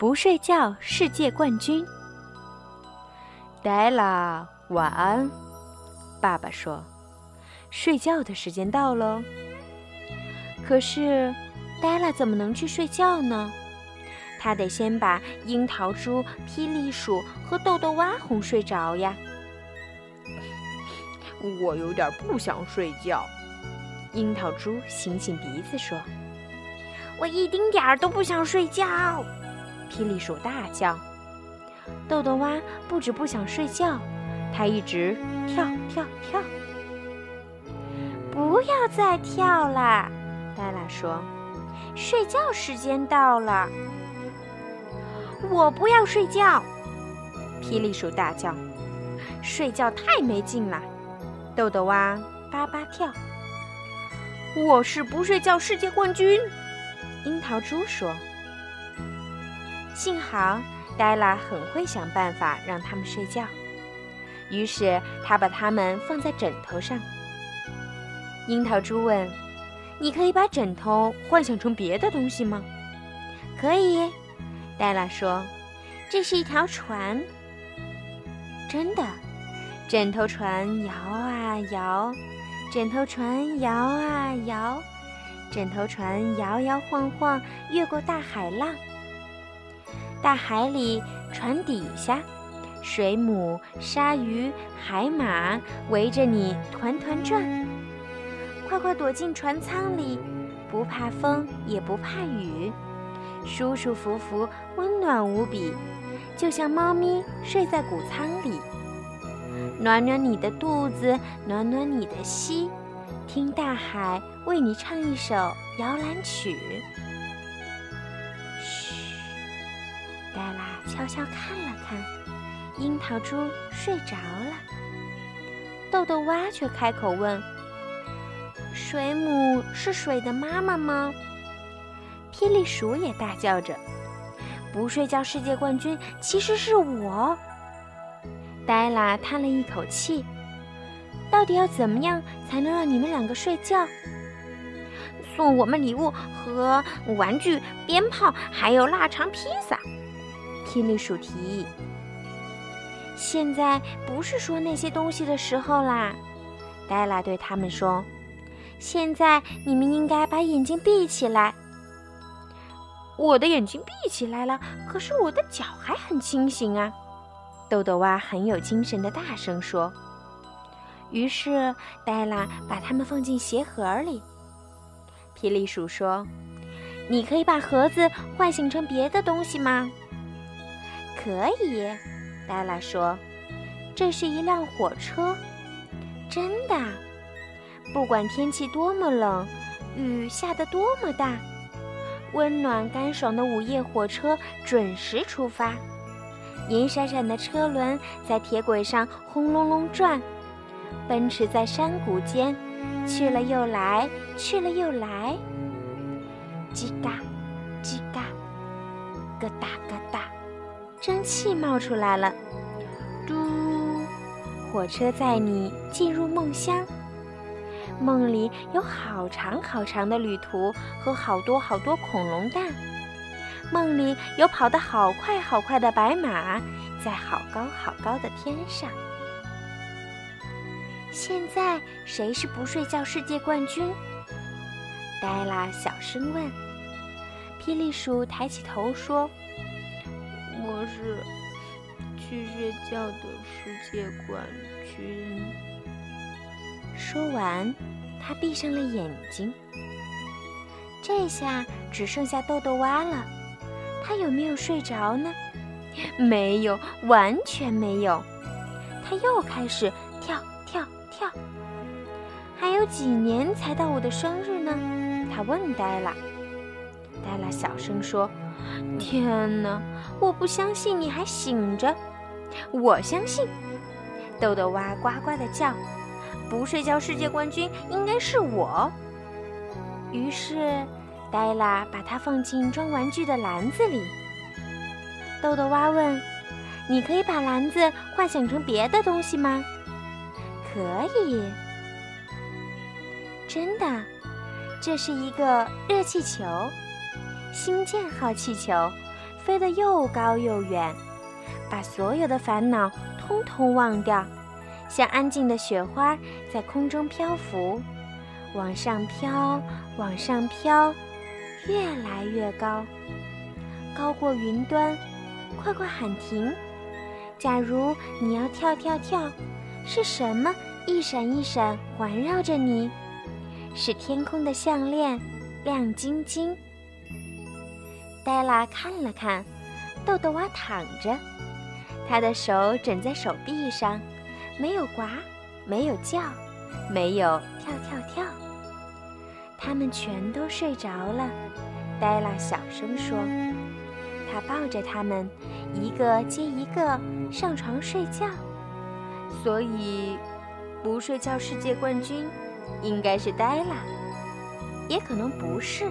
不睡觉世界冠军。黛拉，晚安。爸爸说：“睡觉的时间到了。”可是，黛拉怎么能去睡觉呢？他得先把樱桃猪、霹雳鼠和豆豆蛙哄睡着呀。我有点不想睡觉。樱桃猪擤擤鼻子说：“我一丁点儿都不想睡觉。”霹雳鼠大叫。豆豆蛙不止不想睡觉，它一直跳跳跳。不要再跳了，黛拉说：“睡觉时间到了。”我不要睡觉，霹雳鼠大叫：“睡觉太没劲了。”豆豆蛙叭叭跳。我是不睡觉世界冠军，樱桃猪说。幸好黛拉很会想办法让他们睡觉，于是她把它们放在枕头上。樱桃猪问：“你可以把枕头幻想成别的东西吗？”“可以。”黛拉说：“这是一条船。”真的，枕头船摇啊摇，枕头船摇啊摇，枕头船摇摇晃晃越过大海浪。大海里，船底下，水母、鲨鱼、海马围着你团团转。快快躲进船舱里，不怕风，也不怕雨。舒舒服服，温暖无比，就像猫咪睡在谷仓里。暖暖你的肚子，暖暖你的心，听大海为你唱一首摇篮曲。悄悄看了看，樱桃猪睡着了。豆豆蛙却开口问：“水母是水的妈妈吗？”霹雳鼠也大叫着：“不睡觉世界冠军其实是我。”黛拉叹了一口气：“到底要怎么样才能让你们两个睡觉？”送我们礼物和玩具、鞭炮，还有腊肠披萨。霹雳鼠提议：“现在不是说那些东西的时候啦。”黛拉对他们说：“现在你们应该把眼睛闭起来。”我的眼睛闭起来了，可是我的脚还很清醒啊！豆豆蛙很有精神的大声说。于是黛拉把它们放进鞋盒里。霹雳鼠说：“你可以把盒子唤醒成别的东西吗？”可以，黛拉说：“这是一辆火车，真的。不管天气多么冷，雨下得多么大。”温暖干爽的午夜火车准时出发，银闪闪的车轮在铁轨上轰隆隆转，奔驰在山谷间，去了又来，去了又来。叽嘎，叽嘎，咯哒气，冒出来了。嘟，火车载你进入梦乡。梦里有好长好长的旅途和好多好多恐龙蛋，梦里有跑得好快好快的白马，在好高好高的天上。现在谁是不睡觉世界冠军？黛拉小声问。霹雳鼠抬起头说：“我是去睡觉的世界冠军。”说完，他闭上了眼睛。这下只剩下豆豆蛙了，他有没有睡着呢？没有，完全没有。他又开始跳跳跳。还有几年才到我的生日呢？他问黛拉。黛拉小声说：“天哪，我不相信你还醒着。”我相信。豆豆蛙呱呱地叫。不睡觉世界冠军应该是我。于是，黛拉把它放进装玩具的篮子里。豆豆蛙问：“你可以把篮子幻想成别的东西吗？”“可以。”“真的，这是一个热气球，星舰号气球，飞得又高又远，把所有的烦恼通通忘掉，像安静的雪花在空中漂浮，往上飘，往上飘，越来越高，高过云端。快快喊停！假如你要跳跳跳，是什么一闪一闪环绕着你？是天空的项链，亮晶晶。黛拉看了看，豆豆蛙躺着，他的手枕在手臂上，没有呱，没有叫，没有跳跳跳。他们全都睡着了。黛拉小声说。他抱着他们，一个接一个上床睡觉。所以，不睡觉世界冠军应该是黛拉，也可能不是。